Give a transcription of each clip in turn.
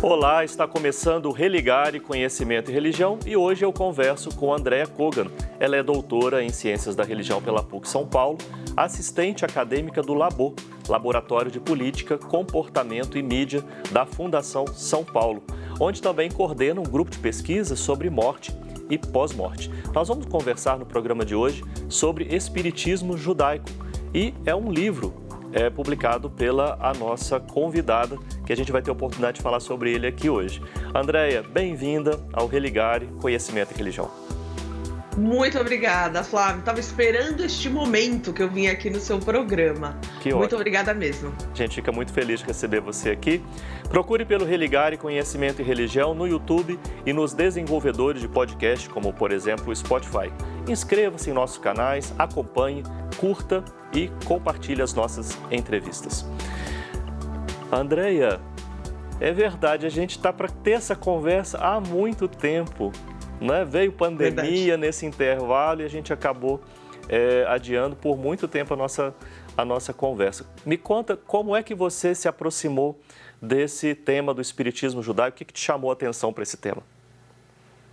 Olá, está começando o Religare Conhecimento e Religião e hoje eu converso com Andréa Kogan. Ela é doutora em Ciências da Religião pela PUC São Paulo, assistente acadêmica do LABO, Laboratório de Política, Comportamento e Mídia da Fundação São Paulo, onde também coordena um grupo de pesquisa sobre morte e pós-morte. Nós vamos conversar no programa de hoje sobre espiritismo judaico e é um livro é, publicado pela a nossa convidada, que a gente vai ter a oportunidade de falar sobre ele aqui hoje. Andréia, bem-vinda ao Religare Conhecimento e Religião. Muito obrigada, Flávio. Estava esperando este momento que eu vim aqui no seu programa. Que muito ótimo. obrigada mesmo. A gente fica muito feliz de receber você aqui. Procure pelo Religare Conhecimento e Religião no YouTube e nos desenvolvedores de podcast, como por exemplo o Spotify. Inscreva-se em nossos canais, acompanhe, curta e compartilhe as nossas entrevistas. Andreia, é verdade, a gente está para ter essa conversa há muito tempo. Né? Veio pandemia verdade. nesse intervalo e a gente acabou é, adiando por muito tempo a nossa, a nossa conversa. Me conta como é que você se aproximou desse tema do espiritismo judaico, o que, que te chamou a atenção para esse tema?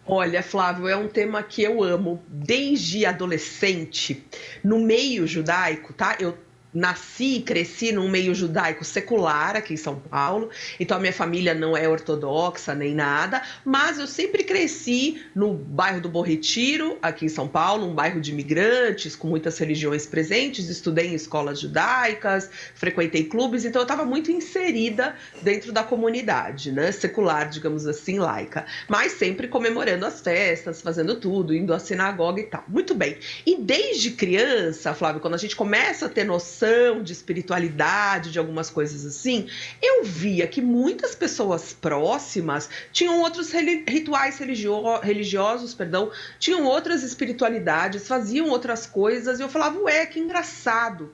Olha, Flávio, é um tema que eu amo desde adolescente. No meio judaico, tá? Eu nasci e cresci num meio judaico secular aqui em São Paulo, então a minha família não é ortodoxa nem nada, mas eu sempre cresci no bairro do Bom Retiro, aqui em São Paulo, um bairro de imigrantes com muitas religiões presentes, estudei em escolas judaicas, frequentei clubes, então eu estava muito inserida dentro da comunidade, né, secular, digamos assim, laica, mas sempre comemorando as festas, fazendo tudo, indo à sinagoga e tal. Muito bem. E desde criança, Flávio, quando a gente começa a ter noção de espiritualidade, de algumas coisas assim, eu via que muitas pessoas próximas tinham outros rituais religio religiosos, perdão, tinham outras espiritualidades, faziam outras coisas, e eu falava, ué, que engraçado.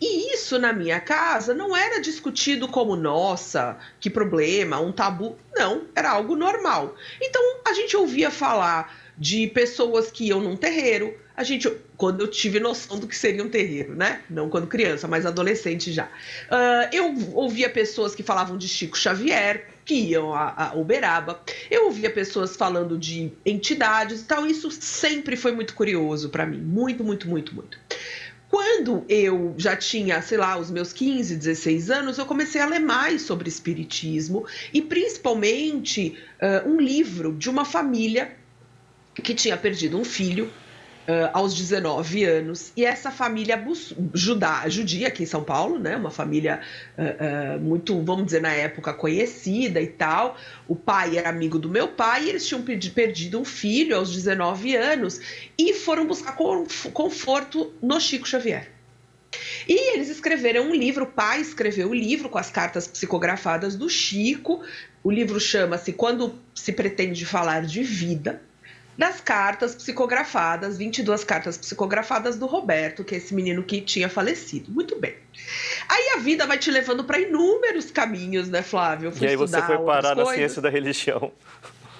E isso na minha casa não era discutido como, nossa, que problema, um tabu. Não, era algo normal. Então a gente ouvia falar de pessoas que iam num terreiro, a gente, quando eu tive noção do que seria um terreiro, né? Não quando criança, mas adolescente já. Uh, eu ouvia pessoas que falavam de Chico Xavier, que iam a, a Uberaba. Eu ouvia pessoas falando de entidades e tal. Isso sempre foi muito curioso para mim. Muito, muito, muito, muito. Quando eu já tinha, sei lá, os meus 15, 16 anos, eu comecei a ler mais sobre espiritismo e principalmente uh, um livro de uma família que tinha perdido um filho Uh, aos 19 anos. E essa família judá, judia aqui em São Paulo, né? Uma família uh, uh, muito, vamos dizer, na época conhecida e tal. O pai era amigo do meu pai e eles tinham perdido um filho aos 19 anos e foram buscar conforto no Chico Xavier. E eles escreveram um livro, o pai escreveu o um livro com as cartas psicografadas do Chico. O livro chama-se Quando se pretende falar de vida das cartas psicografadas, 22 cartas psicografadas do Roberto, que é esse menino que tinha falecido. Muito bem. Aí a vida vai te levando para inúmeros caminhos, né, Flávio? e aí você foi parar na ciência da religião.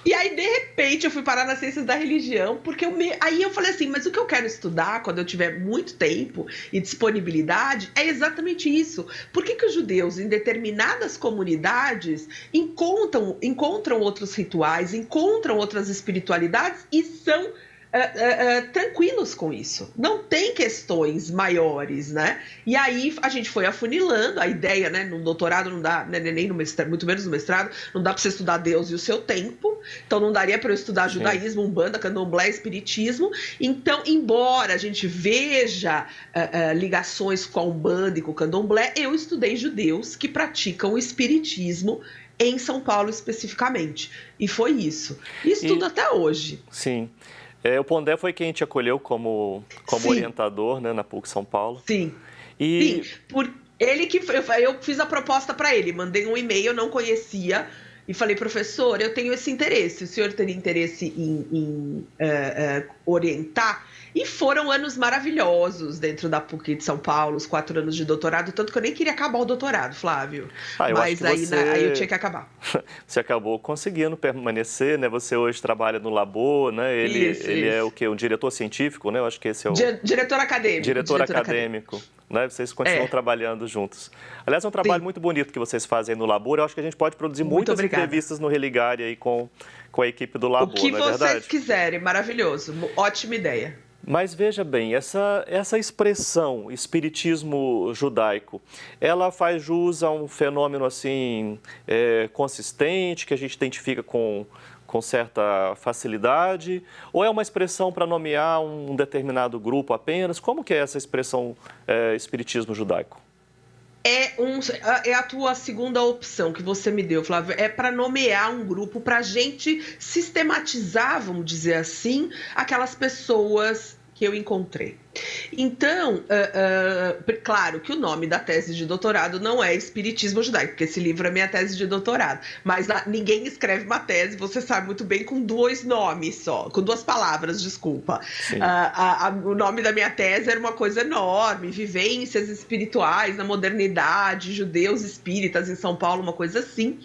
E aí, de repente, eu fui parar nas ciências da religião, porque eu me... aí eu falei assim, mas o que eu quero estudar quando eu tiver muito tempo e disponibilidade é exatamente isso. Por que, que os judeus, em determinadas comunidades, encontram, encontram outros rituais, encontram outras espiritualidades e são uh, uh, tranquilos com isso. Não tem questões maiores, né? E aí a gente foi afunilando a ideia, né? No doutorado não dá, né, nem no mestrado, muito menos no mestrado, não dá para você estudar Deus e o seu tempo. Então não daria para eu estudar judaísmo, umbanda, candomblé, espiritismo. Então, embora a gente veja uh, ligações com a umbanda e com o candomblé, eu estudei judeus que praticam o espiritismo em São Paulo especificamente. E foi isso. E estudo e, até hoje. Sim. É, o Pondé foi quem te acolheu como, como orientador né, na PUC São Paulo. Sim. E... Sim, por ele que eu, eu fiz a proposta para ele, mandei um e-mail, não conhecia, e falei, professor, eu tenho esse interesse, o senhor teria interesse em, em uh, uh, orientar? E foram anos maravilhosos dentro da PUC de São Paulo, os quatro anos de doutorado, tanto que eu nem queria acabar o doutorado, Flávio. Ah, Mas aí, você... aí eu tinha que acabar. Você acabou conseguindo permanecer, né? Você hoje trabalha no Labor, né? Ele, isso, ele é isso. é o quê? Um diretor científico, né? Eu acho que esse é o... Diretor acadêmico. Diretor, diretor acadêmico. acadêmico. né? Vocês continuam é. trabalhando juntos. Aliás, é um trabalho Sim. muito bonito que vocês fazem no Labor. Eu acho que a gente pode produzir muito muitas obrigada. entrevistas no Religare aí com, com a equipe do Labor, O que é vocês verdade? quiserem, maravilhoso. Ótima ideia. Mas veja bem, essa, essa expressão espiritismo judaico, ela faz jus a um fenômeno assim é, consistente que a gente identifica com, com certa facilidade? Ou é uma expressão para nomear um determinado grupo apenas? Como que é essa expressão é, espiritismo judaico? É, um, é a tua segunda opção que você me deu, Flávio. É para nomear um grupo, para gente sistematizar, vamos dizer assim, aquelas pessoas que eu encontrei. Então, uh, uh, claro que o nome da tese de doutorado não é Espiritismo Judaico, porque esse livro é minha tese de doutorado. Mas a, ninguém escreve uma tese, você sabe muito bem, com dois nomes só, com duas palavras, desculpa. Uh, a, a, o nome da minha tese era uma coisa enorme: vivências espirituais na modernidade, judeus espíritas em São Paulo, uma coisa assim.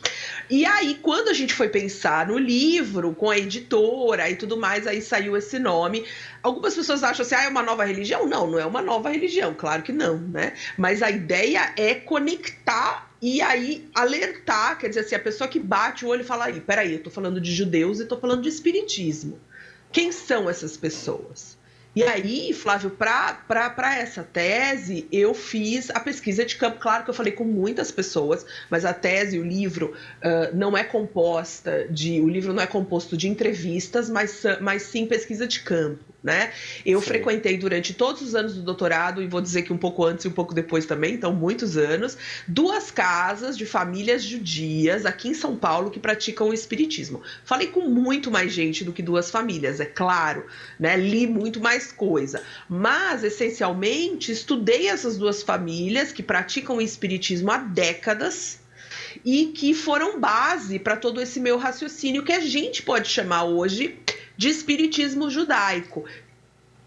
E aí, quando a gente foi pensar no livro, com a editora e tudo mais, aí saiu esse nome. Algumas pessoas acham assim, ah, é uma nova religião religião? Não, não é uma nova religião, claro que não, né? Mas a ideia é conectar e aí alertar, quer dizer assim, a pessoa que bate o olho e fala aí, peraí, eu tô falando de judeus e tô falando de espiritismo. Quem são essas pessoas? E aí, Flávio, para essa tese, eu fiz a pesquisa de campo. Claro que eu falei com muitas pessoas, mas a tese, o livro, uh, não é composta de. O livro não é composto de entrevistas, mas, mas sim pesquisa de campo né? Eu Sim. frequentei durante todos os anos do doutorado, e vou dizer que um pouco antes e um pouco depois também, então muitos anos, duas casas de famílias judias aqui em São Paulo que praticam o espiritismo. Falei com muito mais gente do que duas famílias, é claro, né? Li muito mais coisa, mas essencialmente estudei essas duas famílias que praticam o espiritismo há décadas e que foram base para todo esse meu raciocínio que a gente pode chamar hoje de espiritismo judaico,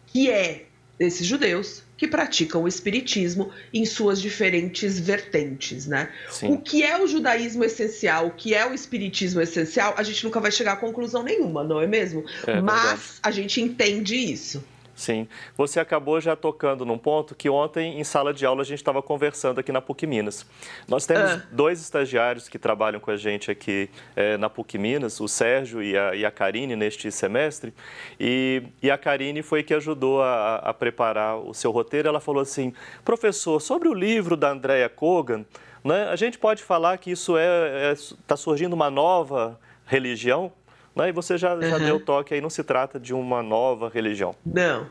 que é esses judeus que praticam o espiritismo em suas diferentes vertentes, né? Sim. O que é o judaísmo essencial, o que é o espiritismo essencial, a gente nunca vai chegar a conclusão nenhuma, não é mesmo? É, Mas verdade. a gente entende isso. Sim. Você acabou já tocando num ponto que ontem, em sala de aula, a gente estava conversando aqui na PUC Minas. Nós temos ah. dois estagiários que trabalham com a gente aqui é, na PUC Minas, o Sérgio e a, e a Karine, neste semestre. E, e a Karine foi que ajudou a, a preparar o seu roteiro. Ela falou assim: professor, sobre o livro da Andrea Kogan, né, a gente pode falar que isso está é, é, tá surgindo uma nova religião? Né? E você já, já deu toque aí, não se trata de uma nova religião. Não.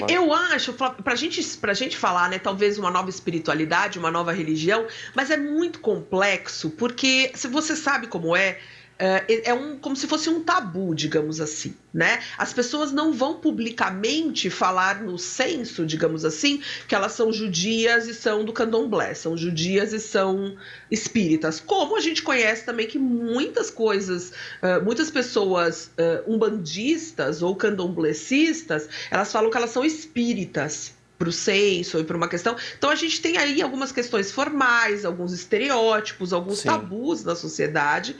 Mas... Eu acho, para gente, a gente falar, né, talvez uma nova espiritualidade, uma nova religião, mas é muito complexo, porque se você sabe como é, é, é um, como se fosse um tabu, digamos assim, né? As pessoas não vão publicamente falar no censo, digamos assim, que elas são judias e são do candomblé, são judias e são espíritas. Como a gente conhece também que muitas coisas, uh, muitas pessoas umbandistas ou candomblecistas, elas falam que elas são espíritas, para o censo e para uma questão. Então a gente tem aí algumas questões formais, alguns estereótipos, alguns Sim. tabus na sociedade,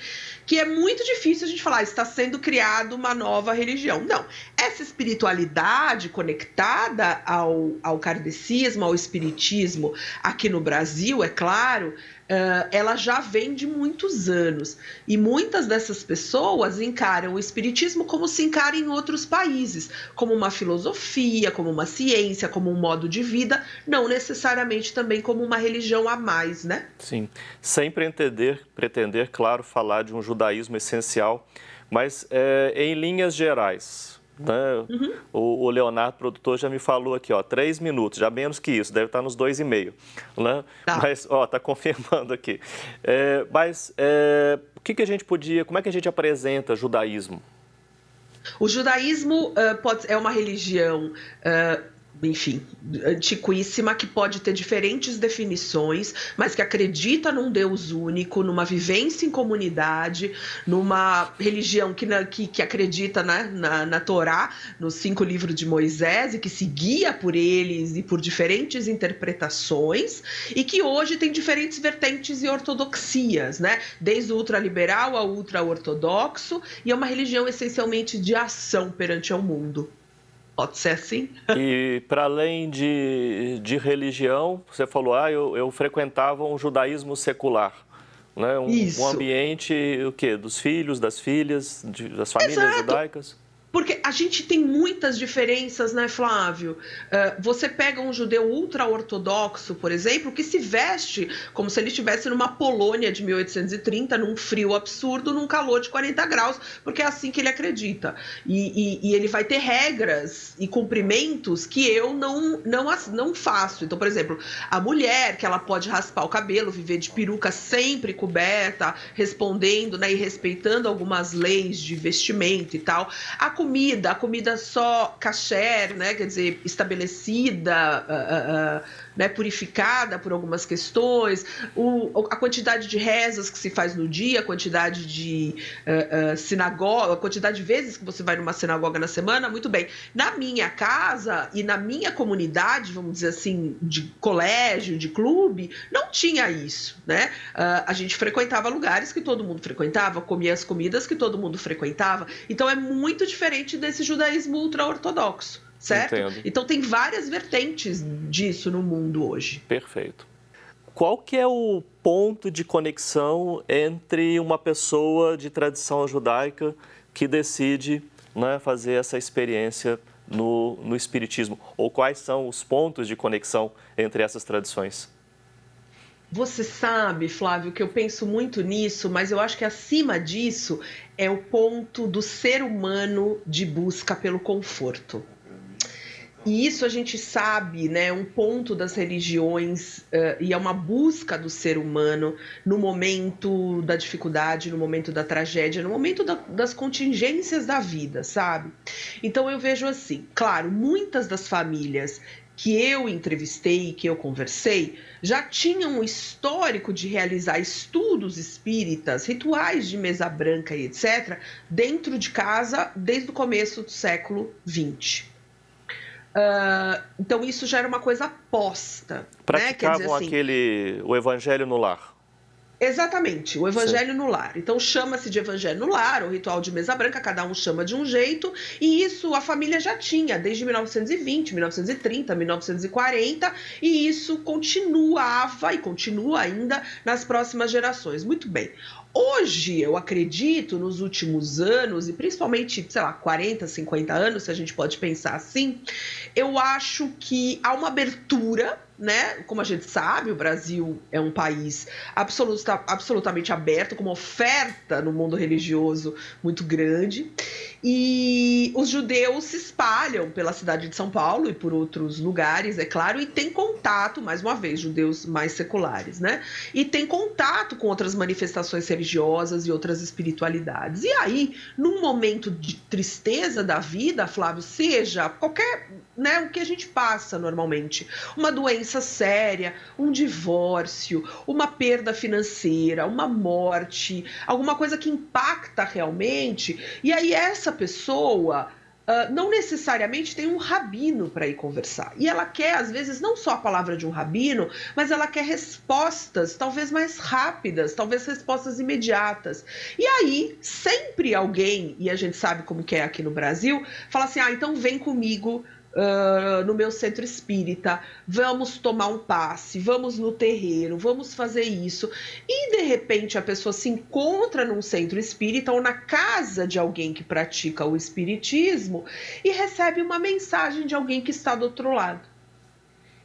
que é muito difícil a gente falar, está sendo criada uma nova religião. Não. Essa espiritualidade conectada ao, ao kardecismo, ao espiritismo aqui no Brasil, é claro, uh, ela já vem de muitos anos. E muitas dessas pessoas encaram o espiritismo como se encara em outros países, como uma filosofia, como uma ciência, como um modo de vida, não necessariamente também como uma religião a mais, né? Sim, sem pretender, pretender claro, falar de um judaísmo essencial, mas é, em linhas gerais, né? Uhum. O, o, Leonardo, produtor, já me falou aqui, ó, três minutos, já menos que isso, deve estar nos dois e meio. Né? Tá. Mas, ó, tá confirmando aqui. É, mas é, o que, que a gente podia, como é que a gente apresenta judaísmo? O judaísmo uh, pode, é uma religião uh, enfim, antiquíssima, que pode ter diferentes definições, mas que acredita num Deus único, numa vivência em comunidade, numa religião que, que, que acredita né, na, na Torá, nos cinco livros de Moisés, e que se guia por eles e por diferentes interpretações, e que hoje tem diferentes vertentes e ortodoxias, né? Desde o ultraliberal ao ultra-ortodoxo, e é uma religião essencialmente de ação perante ao mundo. Pode ser assim. E para além de, de religião, você falou, ah, eu, eu frequentava um judaísmo secular. Né? Um, um ambiente o quê? dos filhos, das filhas, de, das famílias Exato. judaicas? Porque a gente tem muitas diferenças, né, Flávio? Uh, você pega um judeu ultra-ortodoxo, por exemplo, que se veste como se ele estivesse numa Polônia de 1830, num frio absurdo, num calor de 40 graus, porque é assim que ele acredita. E, e, e ele vai ter regras e cumprimentos que eu não, não, não faço. Então, por exemplo, a mulher, que ela pode raspar o cabelo, viver de peruca sempre coberta, respondendo né, e respeitando algumas leis de vestimento e tal. A comida, a comida só kasher, né, quer dizer, estabelecida, uh, uh, né, purificada por algumas questões, o, a quantidade de rezas que se faz no dia, a quantidade de uh, sinagoga, a quantidade de vezes que você vai numa sinagoga na semana, muito bem. Na minha casa e na minha comunidade, vamos dizer assim, de colégio, de clube, não tinha isso, né? a gente frequentava lugares que todo mundo frequentava, comia as comidas que todo mundo frequentava, então é muito diferente desse judaísmo ultra-ortodoxo, certo? Entendo. Então tem várias vertentes disso no mundo hoje. Perfeito. Qual que é o ponto de conexão entre uma pessoa de tradição judaica que decide né, fazer essa experiência no, no Espiritismo? Ou quais são os pontos de conexão entre essas tradições? Você sabe, Flávio, que eu penso muito nisso, mas eu acho que acima disso é o ponto do ser humano de busca pelo conforto. E isso a gente sabe, né? Um ponto das religiões, uh, e é uma busca do ser humano no momento da dificuldade, no momento da tragédia, no momento da, das contingências da vida, sabe? Então eu vejo assim, claro, muitas das famílias que eu entrevistei, que eu conversei, já tinham um histórico de realizar estudos espíritas, rituais de mesa branca e etc., dentro de casa desde o começo do século XX. Uh, então isso já era uma coisa posta. Praticavam né? assim, aquele o evangelho no lar. Exatamente, o evangelho Sim. no lar. Então chama-se de evangelho no lar, o ritual de mesa branca, cada um chama de um jeito, e isso a família já tinha desde 1920, 1930, 1940, e isso continuava e continua ainda nas próximas gerações. Muito bem. Hoje, eu acredito, nos últimos anos, e principalmente, sei lá, 40, 50 anos, se a gente pode pensar assim, eu acho que há uma abertura né? Como a gente sabe, o Brasil é um país absoluta, absolutamente aberto, com uma oferta no mundo religioso muito grande. E os judeus se espalham pela cidade de São Paulo e por outros lugares, é claro, e tem contato, mais uma vez, judeus mais seculares, né? E tem contato com outras manifestações religiosas e outras espiritualidades. E aí, num momento de tristeza da vida, Flávio, seja qualquer, né, o que a gente passa normalmente, uma doença séria, um divórcio, uma perda financeira, uma morte, alguma coisa que impacta realmente, e aí essa pessoa uh, não necessariamente tem um rabino para ir conversar. E ela quer, às vezes, não só a palavra de um rabino, mas ela quer respostas, talvez mais rápidas, talvez respostas imediatas. E aí, sempre alguém, e a gente sabe como que é aqui no Brasil, fala assim: ah, então vem comigo uh, no meu centro espírita, vamos tomar um passe, vamos no terreiro, vamos fazer isso. E de repente a pessoa se encontra num centro espírita ou na casa de alguém que pratica o espiritismo e recebe uma mensagem de alguém que está do outro lado.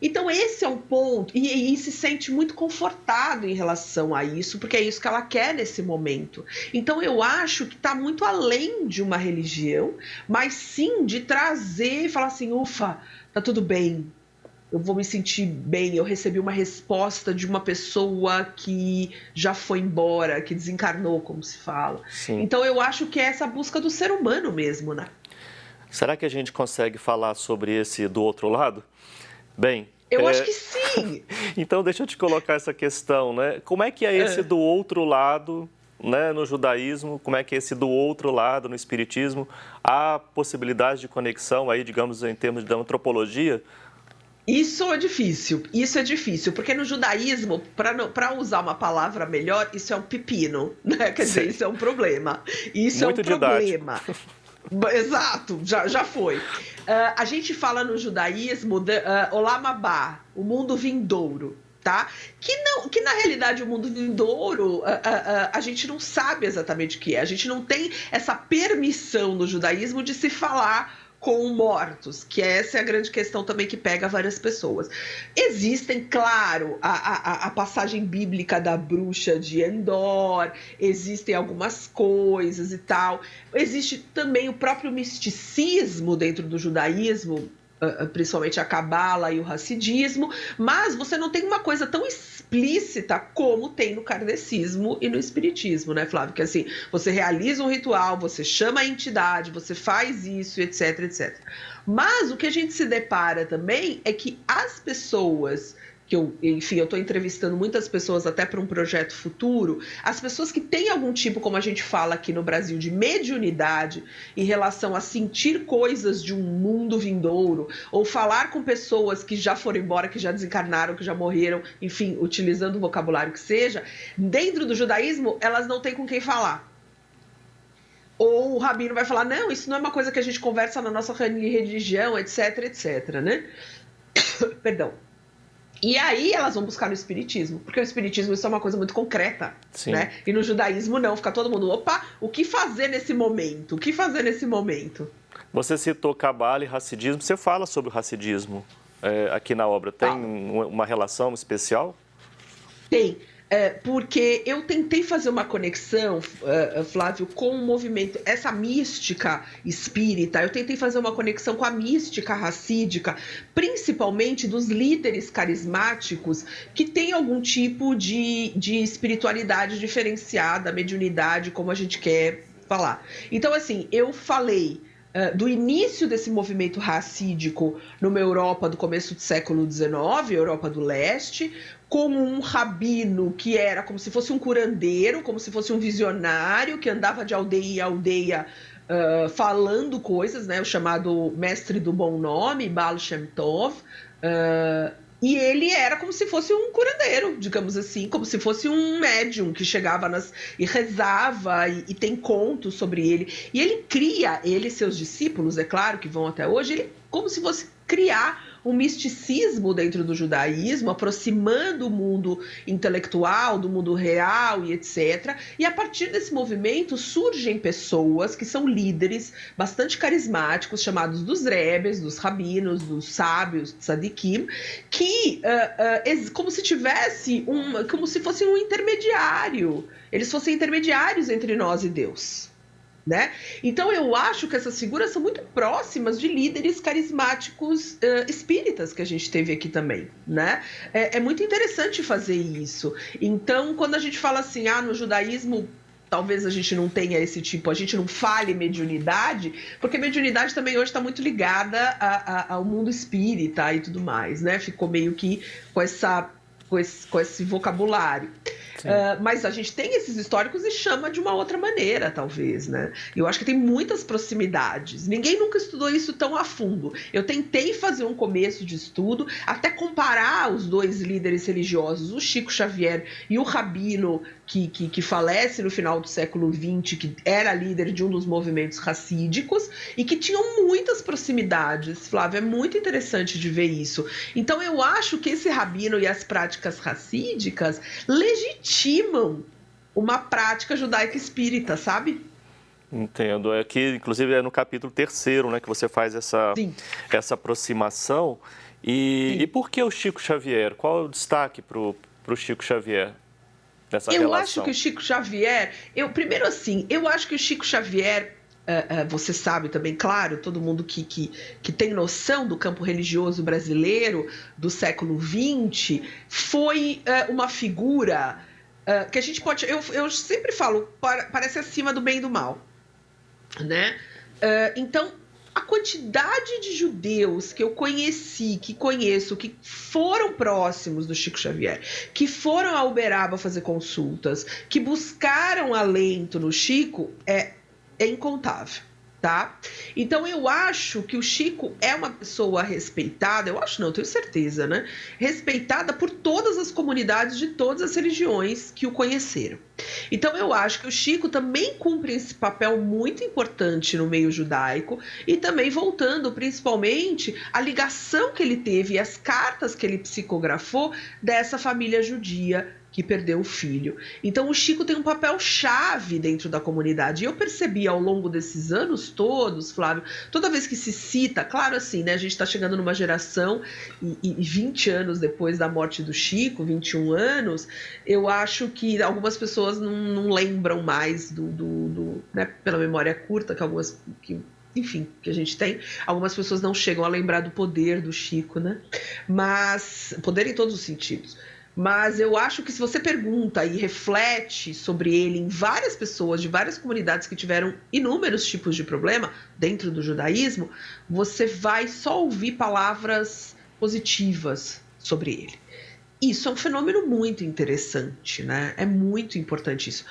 Então, esse é um ponto, e, e, se sente muito confortado em relação a isso, porque é isso que ela quer nesse momento. Então, eu acho que está muito além de uma religião, mas sim de trazer e falar assim: ufa, tá tudo bem, eu vou me sentir bem. Eu recebi uma resposta de uma pessoa que já foi embora, que desencarnou, como se fala. Sim. Então, eu acho que é essa busca do ser humano mesmo, né? Será que a gente consegue falar sobre esse do outro lado? Bem. Eu é... acho que sim. então, deixa eu te colocar essa questão, né? Como é que é esse é. do outro lado né, no judaísmo, como é que é esse do outro lado no espiritismo, há possibilidade de conexão aí, digamos, em termos de antropologia? Isso é difícil, isso é difícil, porque no judaísmo, para usar uma palavra melhor, isso é um pepino, né? Quer Sim. dizer, isso é um problema. Isso Muito é um didático. problema. Exato, já, já foi. Uh, a gente fala no judaísmo de, uh, Olamabá, o mundo vindouro. Tá? Que, não, que na realidade o mundo vindouro a, a, a, gente não sabe exatamente o que é. A gente não tem essa permissão no judaísmo de se falar com mortos, que essa é a grande questão também que pega várias pessoas. Existem, claro, a, a, a, passagem bíblica da bruxa de Endor, existem algumas coisas e tal. Existe também o próprio misticismo dentro do judaísmo, principalmente a cabala e o racidismo, mas você não tem uma coisa tão explícita como tem no kardecismo e no espiritismo, né, Flávio? Que assim, você realiza um ritual, você chama a entidade, você faz isso, etc, etc. Mas o que a gente se depara também é que as pessoas que eu, enfim, eu estou entrevistando muitas pessoas até para um projeto futuro, as pessoas que têm algum tipo, como a gente fala aqui no Brasil, de mediunidade em relação a sentir coisas de um mundo vindouro, ou falar com pessoas que já foram embora, que já desencarnaram, que já morreram, enfim, utilizando o vocabulário que seja, dentro do judaísmo, elas não têm com quem falar. Ou o rabino vai falar, não, isso não é uma coisa que a gente conversa na nossa religião, etc, etc, né? Perdão. E aí elas vão buscar no espiritismo, porque o espiritismo isso é uma coisa muito concreta, Sim. né? E no judaísmo não, fica todo mundo, opa, o que fazer nesse momento? O que fazer nesse momento? Você citou cabala e racidismo, você fala sobre o racidismo é, aqui na obra, tem ah. uma relação especial? Tem. É, porque eu tentei fazer uma conexão, uh, Flávio, com o movimento, essa mística espírita, eu tentei fazer uma conexão com a mística racídica, principalmente dos líderes carismáticos que têm algum tipo de, de espiritualidade diferenciada, mediunidade, como a gente quer falar. Então, assim, eu falei do início desse movimento racídico numa Europa do começo do século XIX, Europa do Leste, como um rabino que era como se fosse um curandeiro, como se fosse um visionário que andava de aldeia em aldeia uh, falando coisas, né? O chamado mestre do bom nome, Baal Shem Tov. Uh, e ele era como se fosse um curandeiro, digamos assim, como se fosse um médium que chegava nas e rezava e, e, tem contos sobre ele. E ele cria, ele e seus discípulos, é claro que vão até hoje, ele como se fosse criar um misticismo dentro do judaísmo, aproximando o mundo intelectual do mundo real e etc. E a partir desse movimento surgem pessoas que são líderes bastante carismáticos, chamados dos rebes, dos rabinos, dos sábios, tzadikim, que uh, uh, como se tivesse um, como se fosse um intermediário. Eles fossem intermediários entre nós e Deus. Né? Então eu acho que essas figuras são muito próximas de líderes carismáticos uh, espíritas que a gente teve aqui também, né? É, é, muito interessante fazer isso. Então, quando a gente fala assim, ah, no judaísmo talvez a gente não tenha esse tipo, a gente não fale mediunidade, porque mediunidade também hoje está muito ligada a, a, ao mundo espírita e tudo mais, né? Ficou meio que com essa com esse, com esse vocabulário. Uh, mas a gente tem esses históricos e chama de uma outra maneira, talvez, né? Eu acho que tem muitas proximidades. Ninguém nunca estudou isso tão a fundo. Eu tentei fazer um começo de estudo, até comparar os dois líderes religiosos, o Chico Xavier e o Rabino que, que, que, falece no final do século XX, que era líder de um dos movimentos racídicos e que tinham muitas proximidades. Flávio, é muito interessante de ver isso. Então eu acho que esse rabino e as práticas racídicas legitimam uma prática judaica espírita, sabe? Entendo. É que, inclusive, é no capítulo terceiro, né, que você faz essa, essa aproximação. E, e por que o Chico Xavier? Qual é o destaque para o Chico Xavier? Nessa eu relação. acho que o Chico Xavier, eu primeiro assim, eu acho que o Chico Xavier você sabe também, claro, todo mundo que, que, que tem noção do campo religioso brasileiro do século XX, foi uh, uma figura que a gente pode. Eu, eu sempre falo, parece acima do bem e do mal. Né? então, a quantidade de judeus que eu conheci, que conheço, que foram próximos do Chico Xavier, que foram a Uberaba fazer consultas, que buscaram alento no Chico, é, é incontável. tá? Então eu acho que o Chico é uma pessoa respeitada, eu acho não, tenho certeza, né? Respeitada por todas as comunidades de todas as religiões que o conheceram. Então eu acho que o Chico também cumpre esse papel muito importante no meio judaico e também voltando principalmente a ligação que ele teve e as cartas que ele psicografou dessa família judia que perdeu o filho. Então o Chico tem um papel chave dentro da comunidade. E eu percebi ao longo desses anos todos, Flávio, toda vez que se cita, claro assim, né? A gente está chegando numa geração e, e 20 anos depois da morte do Chico, 21 anos, eu acho que algumas pessoas não, não lembram mais do, do, do né, pela memória curta que algumas que enfim, que a gente tem. Algumas pessoas não chegam a lembrar do poder do Chico, né? Mas poder em todos os sentidos. Mas eu acho que se você pergunta e reflete sobre ele em várias pessoas de várias comunidades que tiveram inúmeros tipos de problema dentro do judaísmo, você vai só ouvir palavras positivas sobre ele. Isso é um fenômeno muito interessante, né? É muito importante isso.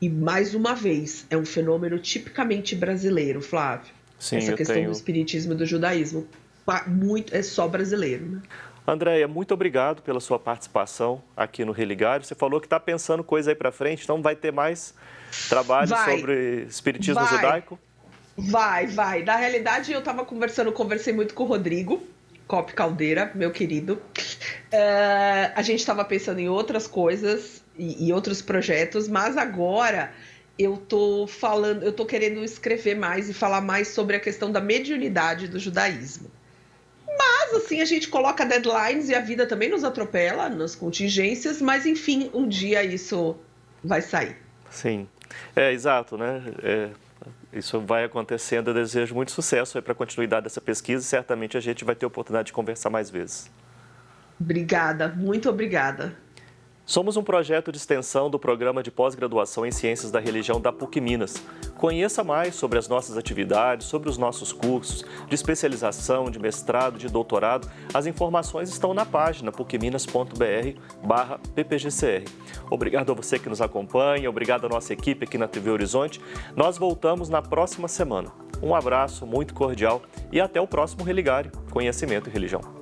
E mais uma vez, é um fenômeno tipicamente brasileiro, Flávio. Sim, Essa questão tenho... do espiritismo e do judaísmo. Muito, é só brasileiro, né? Andréia, muito obrigado pela sua participação aqui no Religário. Você falou que está pensando coisa aí para frente, então vai ter mais trabalho vai, sobre espiritismo vai, judaico? Vai, vai. Na realidade, eu estava conversando, conversei muito com o Rodrigo Cop Caldeira, meu querido. Uh, a gente estava pensando em outras coisas e, e outros projetos, mas agora eu tô falando, eu tô querendo escrever mais e falar mais sobre a questão da mediunidade do judaísmo. Mas assim, a gente coloca deadlines e a vida também nos atropela nas contingências, mas enfim, um dia isso vai sair. Sim, é exato, né? É, isso vai acontecendo. Eu desejo muito sucesso para a continuidade dessa pesquisa e certamente a gente vai ter oportunidade de conversar mais vezes. Obrigada, muito obrigada. Somos um projeto de extensão do programa de pós-graduação em Ciências da Religião da PUC Minas. Conheça mais sobre as nossas atividades, sobre os nossos cursos de especialização, de mestrado, de doutorado. As informações estão na página pucminas.br/ppgcr. Obrigado a você que nos acompanha, obrigado à nossa equipe aqui na TV Horizonte. Nós voltamos na próxima semana. Um abraço muito cordial e até o próximo Religário Conhecimento e Religião.